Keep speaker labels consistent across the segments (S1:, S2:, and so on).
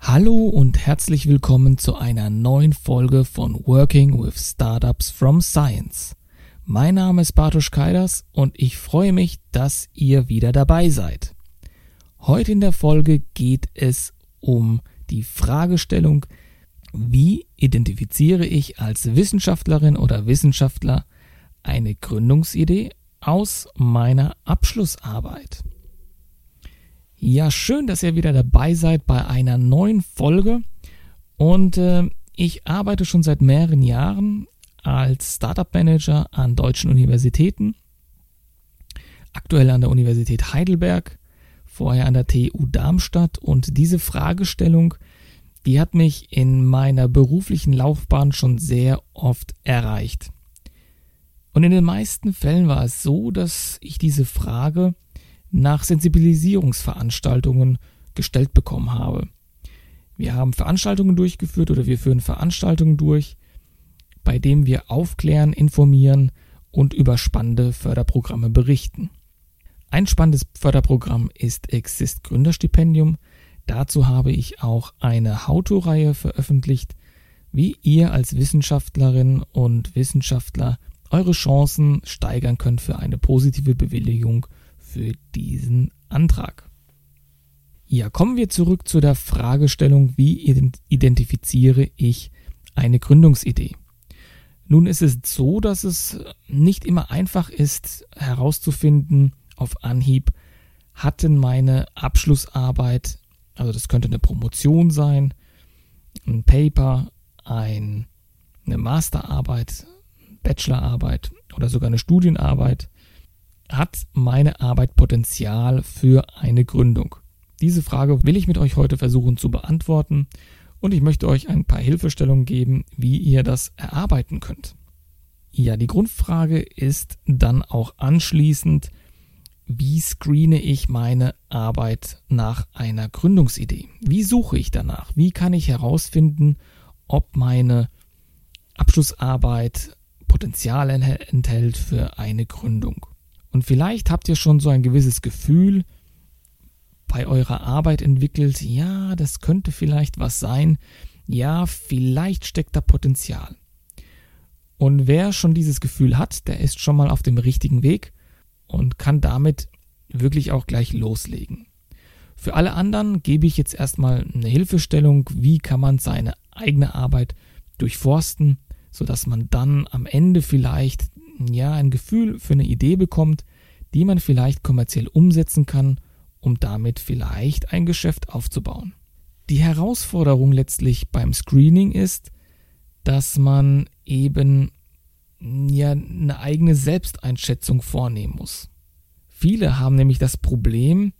S1: Hallo und herzlich willkommen zu einer neuen Folge von Working with Startups from Science. Mein Name ist Bartosz Kaidas und ich freue mich, dass ihr wieder dabei seid. Heute in der Folge geht es um die Fragestellung, wie identifiziere ich als Wissenschaftlerin oder Wissenschaftler eine Gründungsidee aus meiner Abschlussarbeit. Ja, schön, dass ihr wieder dabei seid bei einer neuen Folge. Und äh, ich arbeite schon seit mehreren Jahren als Startup Manager an deutschen Universitäten. Aktuell an der Universität Heidelberg, vorher an der TU Darmstadt. Und diese Fragestellung die hat mich in meiner beruflichen Laufbahn schon sehr oft erreicht. Und in den meisten Fällen war es so, dass ich diese Frage nach Sensibilisierungsveranstaltungen gestellt bekommen habe. Wir haben Veranstaltungen durchgeführt oder wir führen Veranstaltungen durch, bei denen wir aufklären, informieren und über spannende Förderprogramme berichten. Ein spannendes Förderprogramm ist Exist Gründerstipendium, Dazu habe ich auch eine How-To-Reihe veröffentlicht, wie ihr als Wissenschaftlerin und Wissenschaftler eure Chancen steigern könnt für eine positive Bewilligung für diesen Antrag. Ja, kommen wir zurück zu der Fragestellung, wie identifiziere ich eine Gründungsidee? Nun ist es so, dass es nicht immer einfach ist herauszufinden auf Anhieb, hatten meine Abschlussarbeit also das könnte eine Promotion sein, ein Paper, ein, eine Masterarbeit, Bachelorarbeit oder sogar eine Studienarbeit. Hat meine Arbeit Potenzial für eine Gründung? Diese Frage will ich mit euch heute versuchen zu beantworten und ich möchte euch ein paar Hilfestellungen geben, wie ihr das erarbeiten könnt. Ja, die Grundfrage ist dann auch anschließend, wie screene ich meine Arbeit nach einer Gründungsidee? Wie suche ich danach? Wie kann ich herausfinden, ob meine Abschlussarbeit Potenzial enthält für eine Gründung? Und vielleicht habt ihr schon so ein gewisses Gefühl bei eurer Arbeit entwickelt, ja, das könnte vielleicht was sein, ja, vielleicht steckt da Potenzial. Und wer schon dieses Gefühl hat, der ist schon mal auf dem richtigen Weg und kann damit wirklich auch gleich loslegen. Für alle anderen gebe ich jetzt erstmal eine Hilfestellung, wie kann man seine eigene Arbeit durchforsten, sodass man dann am Ende vielleicht ja ein Gefühl für eine Idee bekommt, die man vielleicht kommerziell umsetzen kann, um damit vielleicht ein Geschäft aufzubauen. Die Herausforderung letztlich beim Screening ist, dass man eben ja eine eigene Selbsteinschätzung vornehmen muss. Viele haben nämlich das Problem,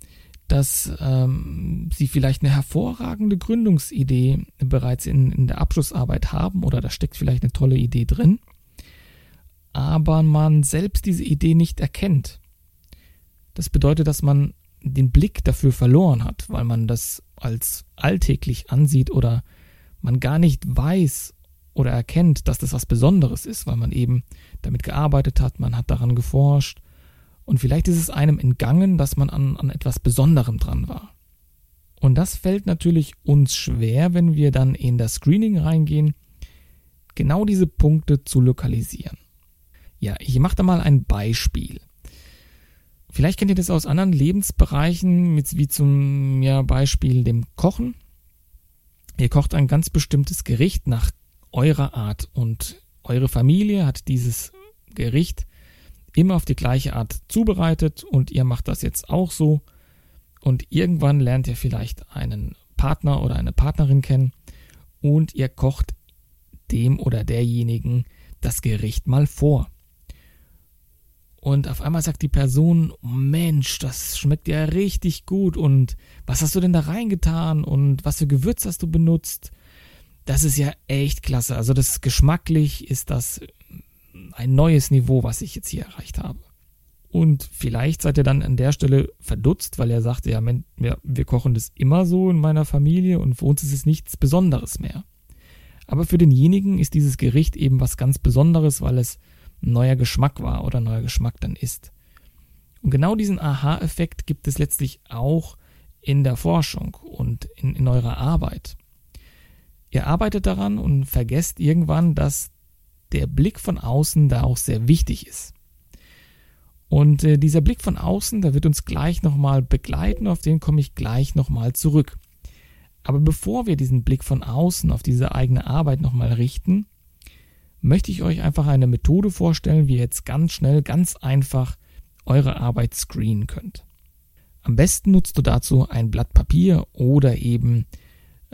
S1: dass ähm, sie vielleicht eine hervorragende Gründungsidee bereits in, in der Abschlussarbeit haben oder da steckt vielleicht eine tolle Idee drin, aber man selbst diese Idee nicht erkennt. Das bedeutet, dass man den Blick dafür verloren hat, weil man das als alltäglich ansieht oder man gar nicht weiß, oder erkennt, dass das was Besonderes ist, weil man eben damit gearbeitet hat, man hat daran geforscht und vielleicht ist es einem entgangen, dass man an, an etwas Besonderem dran war. Und das fällt natürlich uns schwer, wenn wir dann in das Screening reingehen, genau diese Punkte zu lokalisieren. Ja, ich mache da mal ein Beispiel. Vielleicht kennt ihr das aus anderen Lebensbereichen, wie zum ja, Beispiel dem Kochen. Ihr kocht ein ganz bestimmtes Gericht nach eurer Art und eure Familie hat dieses Gericht immer auf die gleiche Art zubereitet und ihr macht das jetzt auch so und irgendwann lernt ihr vielleicht einen Partner oder eine Partnerin kennen und ihr kocht dem oder derjenigen das Gericht mal vor. Und auf einmal sagt die Person, Mensch, das schmeckt ja richtig gut und was hast du denn da reingetan und was für Gewürz hast du benutzt? Das ist ja echt klasse. Also das geschmacklich ist das ein neues Niveau, was ich jetzt hier erreicht habe. Und vielleicht seid ihr dann an der Stelle verdutzt, weil er sagt, ja, wir, kochen das immer so in meiner Familie und für uns ist es nichts Besonderes mehr. Aber für denjenigen ist dieses Gericht eben was ganz Besonderes, weil es ein neuer Geschmack war oder neuer Geschmack dann ist. Und genau diesen Aha-Effekt gibt es letztlich auch in der Forschung und in, in eurer Arbeit. Ihr arbeitet daran und vergesst irgendwann, dass der Blick von außen da auch sehr wichtig ist. Und äh, dieser Blick von außen, da wird uns gleich nochmal begleiten, auf den komme ich gleich nochmal zurück. Aber bevor wir diesen Blick von außen auf diese eigene Arbeit nochmal richten, möchte ich euch einfach eine Methode vorstellen, wie ihr jetzt ganz schnell, ganz einfach eure Arbeit screenen könnt. Am besten nutzt du dazu ein Blatt Papier oder eben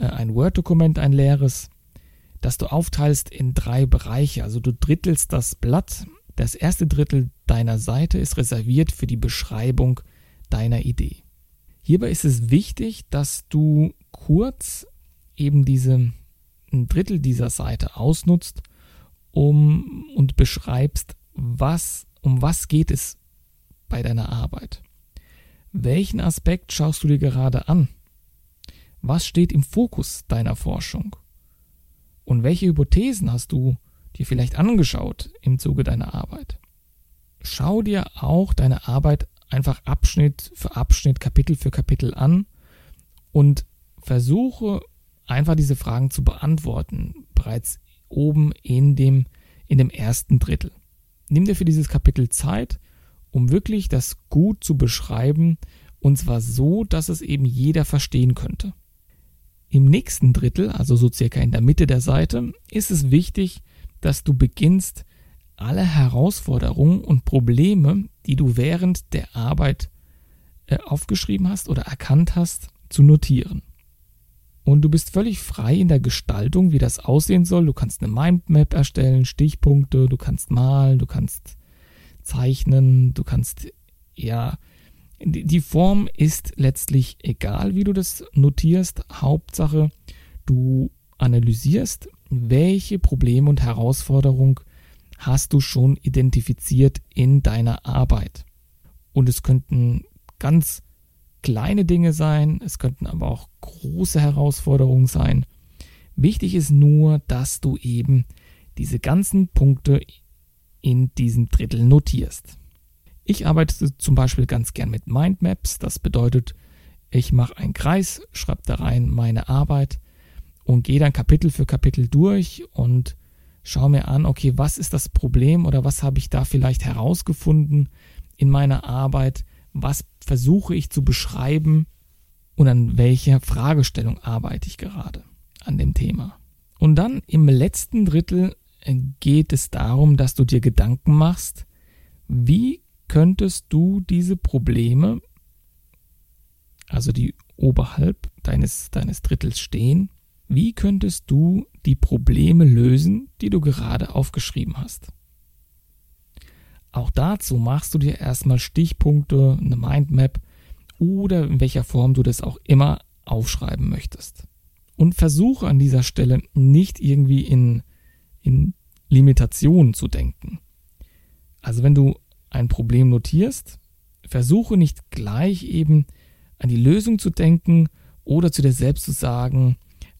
S1: ein Word-Dokument, ein leeres, das du aufteilst in drei Bereiche. Also du drittelst das Blatt. Das erste Drittel deiner Seite ist reserviert für die Beschreibung deiner Idee. Hierbei ist es wichtig, dass du kurz eben diese ein Drittel dieser Seite ausnutzt, um und beschreibst, was um was geht es bei deiner Arbeit. Welchen Aspekt schaust du dir gerade an? Was steht im Fokus deiner Forschung? Und welche Hypothesen hast du dir vielleicht angeschaut im Zuge deiner Arbeit? Schau dir auch deine Arbeit einfach Abschnitt für Abschnitt, Kapitel für Kapitel an und versuche einfach diese Fragen zu beantworten, bereits oben in dem, in dem ersten Drittel. Nimm dir für dieses Kapitel Zeit um wirklich das gut zu beschreiben, und zwar so, dass es eben jeder verstehen könnte. Im nächsten Drittel, also so circa in der Mitte der Seite, ist es wichtig, dass du beginnst, alle Herausforderungen und Probleme, die du während der Arbeit äh, aufgeschrieben hast oder erkannt hast, zu notieren. Und du bist völlig frei in der Gestaltung, wie das aussehen soll. Du kannst eine Mindmap erstellen, Stichpunkte, du kannst malen, du kannst zeichnen, du kannst ja die Form ist letztlich egal, wie du das notierst. Hauptsache, du analysierst, welche Probleme und Herausforderungen hast du schon identifiziert in deiner Arbeit. Und es könnten ganz kleine Dinge sein, es könnten aber auch große Herausforderungen sein. Wichtig ist nur, dass du eben diese ganzen Punkte in diesem Drittel notierst. Ich arbeite zum Beispiel ganz gern mit Mindmaps. Das bedeutet, ich mache einen Kreis, schreibe da rein meine Arbeit und gehe dann Kapitel für Kapitel durch und schaue mir an, okay, was ist das Problem oder was habe ich da vielleicht herausgefunden in meiner Arbeit, was versuche ich zu beschreiben und an welcher Fragestellung arbeite ich gerade an dem Thema. Und dann im letzten Drittel geht es darum, dass du dir Gedanken machst, wie könntest du diese Probleme, also die oberhalb deines, deines Drittels stehen, wie könntest du die Probleme lösen, die du gerade aufgeschrieben hast? Auch dazu machst du dir erstmal Stichpunkte, eine Mindmap oder in welcher Form du das auch immer aufschreiben möchtest. Und versuche an dieser Stelle nicht irgendwie in in Limitationen zu denken. Also wenn du ein Problem notierst, versuche nicht gleich eben an die Lösung zu denken oder zu dir selbst zu sagen,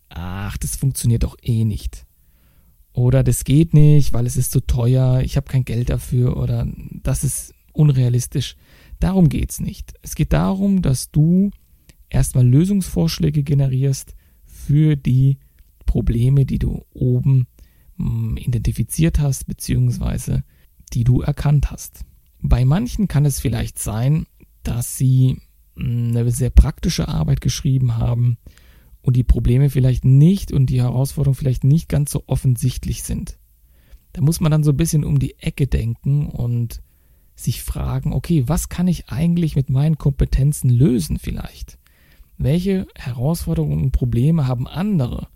S1: ach, das funktioniert doch eh nicht. Oder das geht nicht, weil es ist zu teuer, ich habe kein Geld dafür oder das ist unrealistisch. Darum geht es nicht. Es geht darum, dass du erstmal Lösungsvorschläge generierst für die Probleme, die du oben identifiziert hast, beziehungsweise die du erkannt hast. Bei manchen kann es vielleicht sein, dass sie eine sehr praktische Arbeit geschrieben haben und die Probleme vielleicht nicht und die Herausforderungen vielleicht nicht ganz so offensichtlich sind. Da muss man dann so ein bisschen um die Ecke denken und sich fragen, okay, was kann ich eigentlich mit meinen Kompetenzen lösen vielleicht? Welche Herausforderungen und Probleme haben andere,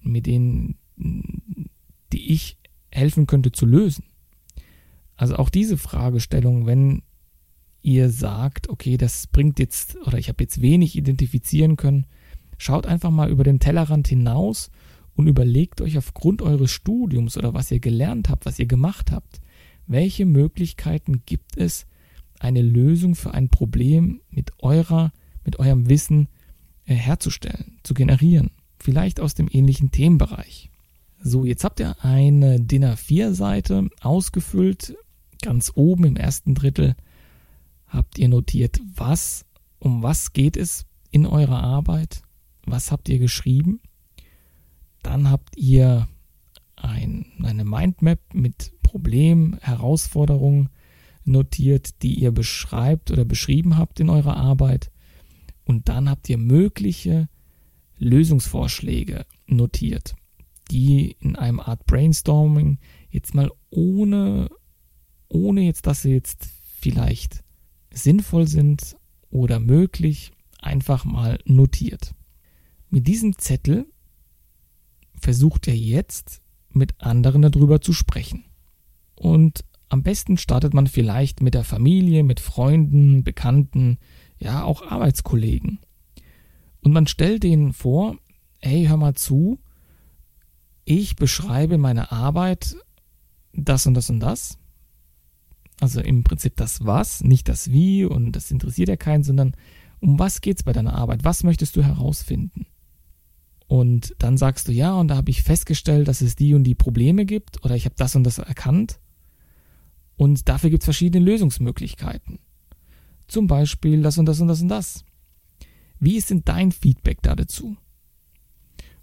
S1: mit denen die ich helfen könnte zu lösen. Also auch diese Fragestellung, wenn ihr sagt, okay, das bringt jetzt oder ich habe jetzt wenig identifizieren können, schaut einfach mal über den Tellerrand hinaus und überlegt euch aufgrund eures Studiums oder was ihr gelernt habt, was ihr gemacht habt, welche Möglichkeiten gibt es, eine Lösung für ein Problem mit eurer, mit eurem Wissen äh, herzustellen, zu generieren, vielleicht aus dem ähnlichen Themenbereich. So, jetzt habt ihr eine DIN A4-Seite ausgefüllt. Ganz oben im ersten Drittel habt ihr notiert, was, um was geht es in eurer Arbeit, was habt ihr geschrieben. Dann habt ihr ein, eine Mindmap mit Problemen, Herausforderungen notiert, die ihr beschreibt oder beschrieben habt in eurer Arbeit. Und dann habt ihr mögliche Lösungsvorschläge notiert, die in einem Art Brainstorming jetzt mal ohne, ohne jetzt, dass sie jetzt vielleicht sinnvoll sind oder möglich, einfach mal notiert. Mit diesem Zettel versucht ihr jetzt mit anderen darüber zu sprechen. Und am besten startet man vielleicht mit der Familie, mit Freunden, Bekannten, ja auch Arbeitskollegen. Und man stellt denen vor, hey, hör mal zu, ich beschreibe meine Arbeit das und das und das. Also im Prinzip das was, nicht das wie und das interessiert ja keinen, sondern um was geht es bei deiner Arbeit? Was möchtest du herausfinden? Und dann sagst du, ja, und da habe ich festgestellt, dass es die und die Probleme gibt oder ich habe das und das erkannt. Und dafür gibt es verschiedene Lösungsmöglichkeiten. Zum Beispiel das und das und das und das. Wie ist denn dein Feedback da dazu?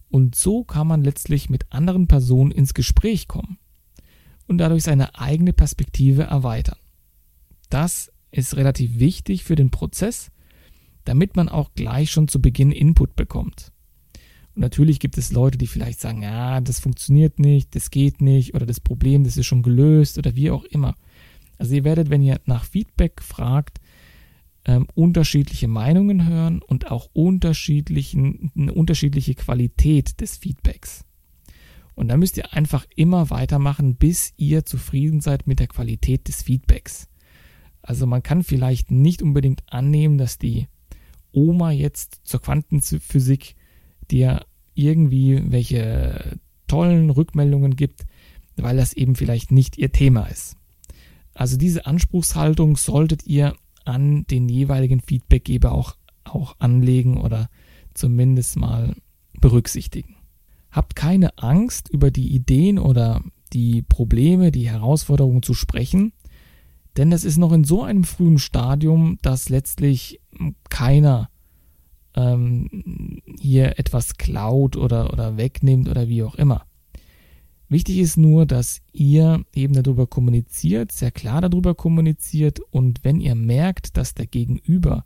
S1: Und so kann man letztlich mit anderen Personen ins Gespräch kommen und dadurch seine eigene Perspektive erweitern. Das ist relativ wichtig für den Prozess, damit man auch gleich schon zu Beginn Input bekommt. Und natürlich gibt es Leute, die vielleicht sagen, ja, das funktioniert nicht, das geht nicht oder das Problem, das ist schon gelöst oder wie auch immer. Also ihr werdet, wenn ihr nach Feedback fragt, ähm, unterschiedliche Meinungen hören und auch unterschiedlichen, eine unterschiedliche Qualität des Feedbacks. Und da müsst ihr einfach immer weitermachen, bis ihr zufrieden seid mit der Qualität des Feedbacks. Also man kann vielleicht nicht unbedingt annehmen, dass die Oma jetzt zur Quantenphysik dir irgendwie welche tollen Rückmeldungen gibt, weil das eben vielleicht nicht ihr Thema ist. Also diese Anspruchshaltung solltet ihr an den jeweiligen Feedbackgeber auch, auch anlegen oder zumindest mal berücksichtigen. Habt keine Angst, über die Ideen oder die Probleme, die Herausforderungen zu sprechen, denn es ist noch in so einem frühen Stadium, dass letztlich keiner ähm, hier etwas klaut oder, oder wegnimmt oder wie auch immer. Wichtig ist nur, dass ihr eben darüber kommuniziert, sehr klar darüber kommuniziert und wenn ihr merkt, dass der Gegenüber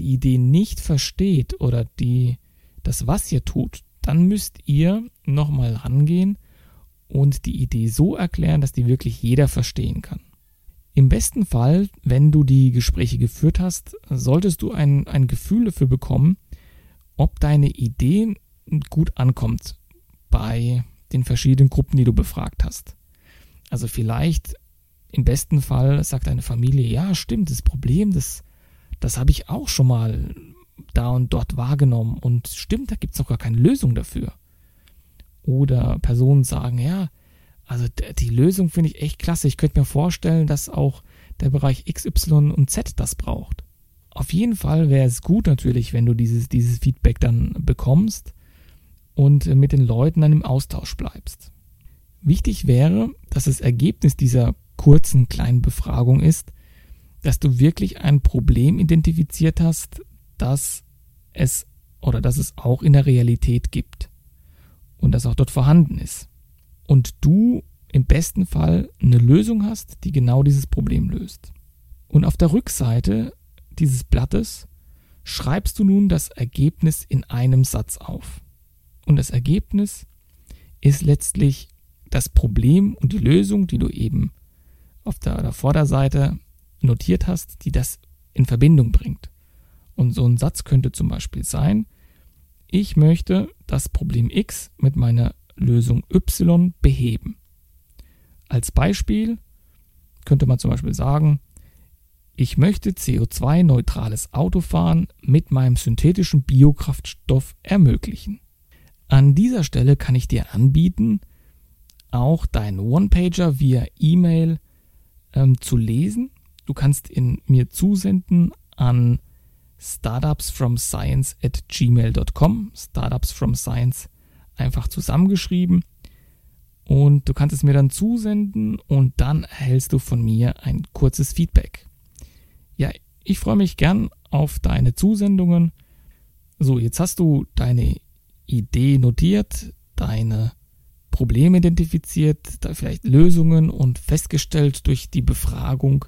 S1: die Idee nicht versteht oder die, das, was ihr tut, dann müsst ihr nochmal rangehen und die Idee so erklären, dass die wirklich jeder verstehen kann. Im besten Fall, wenn du die Gespräche geführt hast, solltest du ein, ein Gefühl dafür bekommen, ob deine Idee gut ankommt bei den verschiedenen Gruppen, die du befragt hast. Also vielleicht im besten Fall sagt deine Familie, ja, stimmt, das Problem, das, das habe ich auch schon mal da und dort wahrgenommen und stimmt, da gibt es noch gar keine Lösung dafür. Oder Personen sagen, ja, also die Lösung finde ich echt klasse. Ich könnte mir vorstellen, dass auch der Bereich X, Y und Z das braucht. Auf jeden Fall wäre es gut natürlich, wenn du dieses, dieses Feedback dann bekommst und mit den Leuten dann im Austausch bleibst. Wichtig wäre, dass das Ergebnis dieser kurzen kleinen Befragung ist, dass du wirklich ein Problem identifiziert hast, das es oder dass es auch in der Realität gibt und das auch dort vorhanden ist. Und du im besten Fall eine Lösung hast, die genau dieses Problem löst. Und auf der Rückseite dieses Blattes schreibst du nun das Ergebnis in einem Satz auf. Und das Ergebnis ist letztlich das Problem und die Lösung, die du eben auf der, der Vorderseite notiert hast, die das in Verbindung bringt. Und so ein Satz könnte zum Beispiel sein, ich möchte das Problem X mit meiner Lösung Y beheben. Als Beispiel könnte man zum Beispiel sagen, ich möchte CO2-neutrales Autofahren mit meinem synthetischen Biokraftstoff ermöglichen. An dieser Stelle kann ich dir anbieten, auch deinen One-Pager via E-Mail ähm, zu lesen. Du kannst ihn mir zusenden an startupsfromscience at gmail.com. Startups from Science einfach zusammengeschrieben. und du kannst es mir dann zusenden und dann erhältst du von mir ein kurzes Feedback. Ja, ich freue mich gern auf deine Zusendungen. So, jetzt hast du deine Idee notiert, deine Probleme identifiziert, da vielleicht Lösungen und festgestellt durch die Befragung,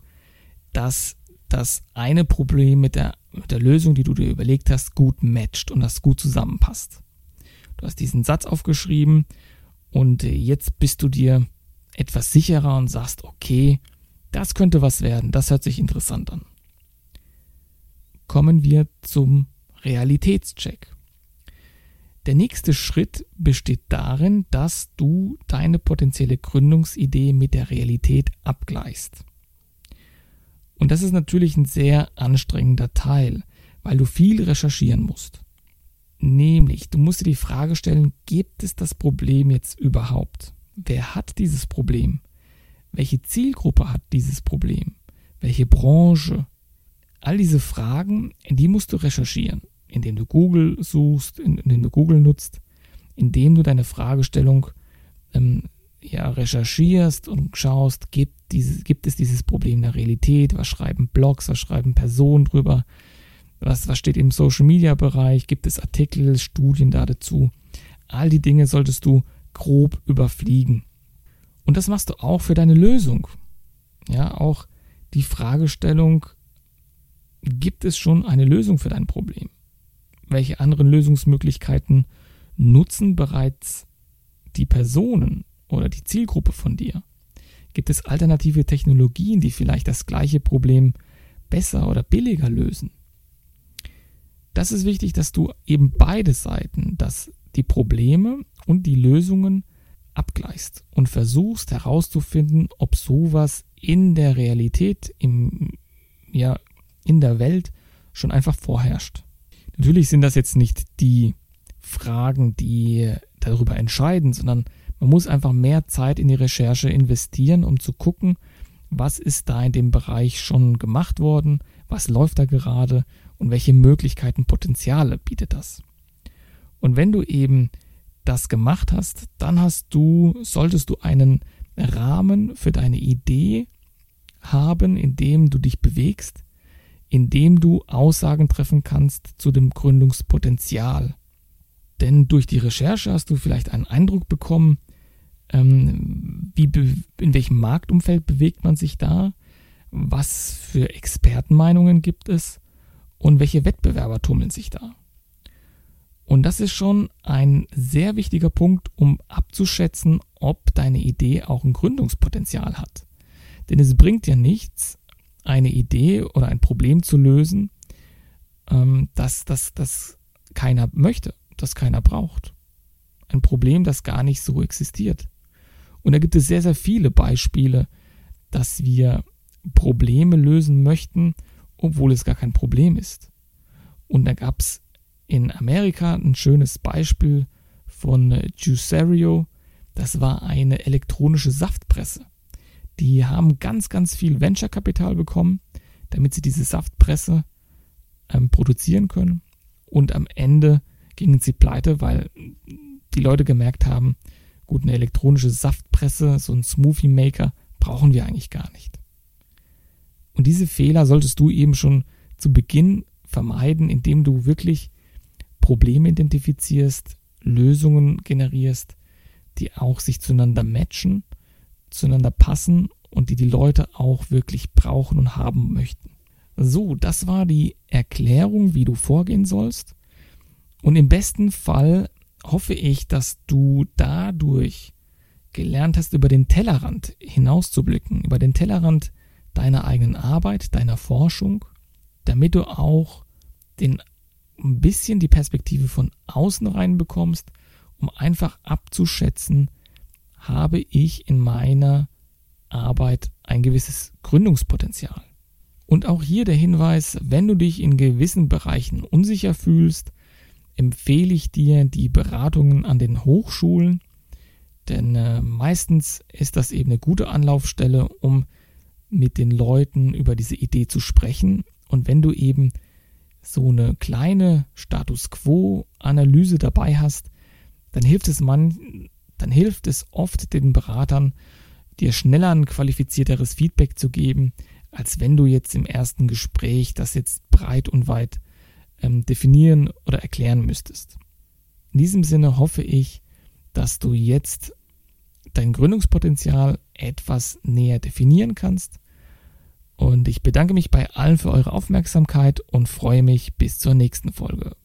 S1: dass das eine Problem mit der, mit der Lösung, die du dir überlegt hast, gut matcht und das gut zusammenpasst. Du hast diesen Satz aufgeschrieben und jetzt bist du dir etwas sicherer und sagst, okay, das könnte was werden, das hört sich interessant an. Kommen wir zum Realitätscheck. Der nächste Schritt besteht darin, dass du deine potenzielle Gründungsidee mit der Realität abgleichst. Und das ist natürlich ein sehr anstrengender Teil, weil du viel recherchieren musst. Nämlich, du musst dir die Frage stellen, gibt es das Problem jetzt überhaupt? Wer hat dieses Problem? Welche Zielgruppe hat dieses Problem? Welche Branche? All diese Fragen, die musst du recherchieren, indem du Google suchst, indem du Google nutzt, indem du deine Fragestellung ähm, ja, recherchierst und schaust, gibt, dieses, gibt es dieses Problem in der Realität? Was schreiben Blogs, was schreiben Personen drüber? Was, was steht im Social Media Bereich? Gibt es Artikel, Studien da dazu? All die Dinge solltest du grob überfliegen. Und das machst du auch für deine Lösung. Ja, auch die Fragestellung, gibt es schon eine Lösung für dein Problem? Welche anderen Lösungsmöglichkeiten nutzen bereits die Personen oder die Zielgruppe von dir? Gibt es alternative Technologien, die vielleicht das gleiche Problem besser oder billiger lösen? das ist wichtig, dass du eben beide Seiten, dass die Probleme und die Lösungen abgleichst und versuchst herauszufinden, ob sowas in der Realität, im, ja, in der Welt schon einfach vorherrscht. Natürlich sind das jetzt nicht die Fragen, die darüber entscheiden, sondern man muss einfach mehr Zeit in die Recherche investieren, um zu gucken, was ist da in dem Bereich schon gemacht worden, was läuft da gerade und welche Möglichkeiten, Potenziale bietet das. Und wenn du eben das gemacht hast, dann hast du, solltest du einen Rahmen für deine Idee haben, in dem du dich bewegst, in dem du Aussagen treffen kannst zu dem Gründungspotenzial. Denn durch die Recherche hast du vielleicht einen Eindruck bekommen, ähm, wie in welchem Marktumfeld bewegt man sich da, was für Expertenmeinungen gibt es und welche Wettbewerber tummeln sich da. Und das ist schon ein sehr wichtiger Punkt, um abzuschätzen, ob deine Idee auch ein Gründungspotenzial hat. Denn es bringt dir nichts, eine Idee oder ein Problem zu lösen, ähm, das, das, das keiner möchte, das keiner braucht. Ein Problem, das gar nicht so existiert. Und da gibt es sehr, sehr viele Beispiele, dass wir Probleme lösen möchten, obwohl es gar kein Problem ist. Und da gab es in Amerika ein schönes Beispiel von Juicerio. Das war eine elektronische Saftpresse. Die haben ganz, ganz viel Venture-Kapital bekommen, damit sie diese Saftpresse ähm, produzieren können. Und am Ende gingen sie pleite, weil die Leute gemerkt haben, gut, eine elektronische Saftpresse, so ein Smoothie Maker brauchen wir eigentlich gar nicht. Und diese Fehler solltest du eben schon zu Beginn vermeiden, indem du wirklich Probleme identifizierst, Lösungen generierst, die auch sich zueinander matchen, zueinander passen und die die Leute auch wirklich brauchen und haben möchten. So, das war die Erklärung, wie du vorgehen sollst. Und im besten Fall hoffe ich, dass du dadurch gelernt hast, über den Tellerrand hinauszublicken, über den Tellerrand deiner eigenen Arbeit, deiner Forschung, damit du auch den, ein bisschen die Perspektive von außen reinbekommst, um einfach abzuschätzen, habe ich in meiner Arbeit ein gewisses Gründungspotenzial. Und auch hier der Hinweis, wenn du dich in gewissen Bereichen unsicher fühlst, empfehle ich dir die Beratungen an den Hochschulen, denn äh, meistens ist das eben eine gute Anlaufstelle, um mit den Leuten über diese Idee zu sprechen. Und wenn du eben so eine kleine Status Quo-Analyse dabei hast, dann hilft es man dann hilft es oft den Beratern, dir schneller ein qualifizierteres Feedback zu geben, als wenn du jetzt im ersten Gespräch das jetzt breit und weit ähm, definieren oder erklären müsstest. In diesem Sinne hoffe ich, dass du jetzt dein Gründungspotenzial etwas näher definieren kannst. Und ich bedanke mich bei allen für eure Aufmerksamkeit und freue mich bis zur nächsten Folge.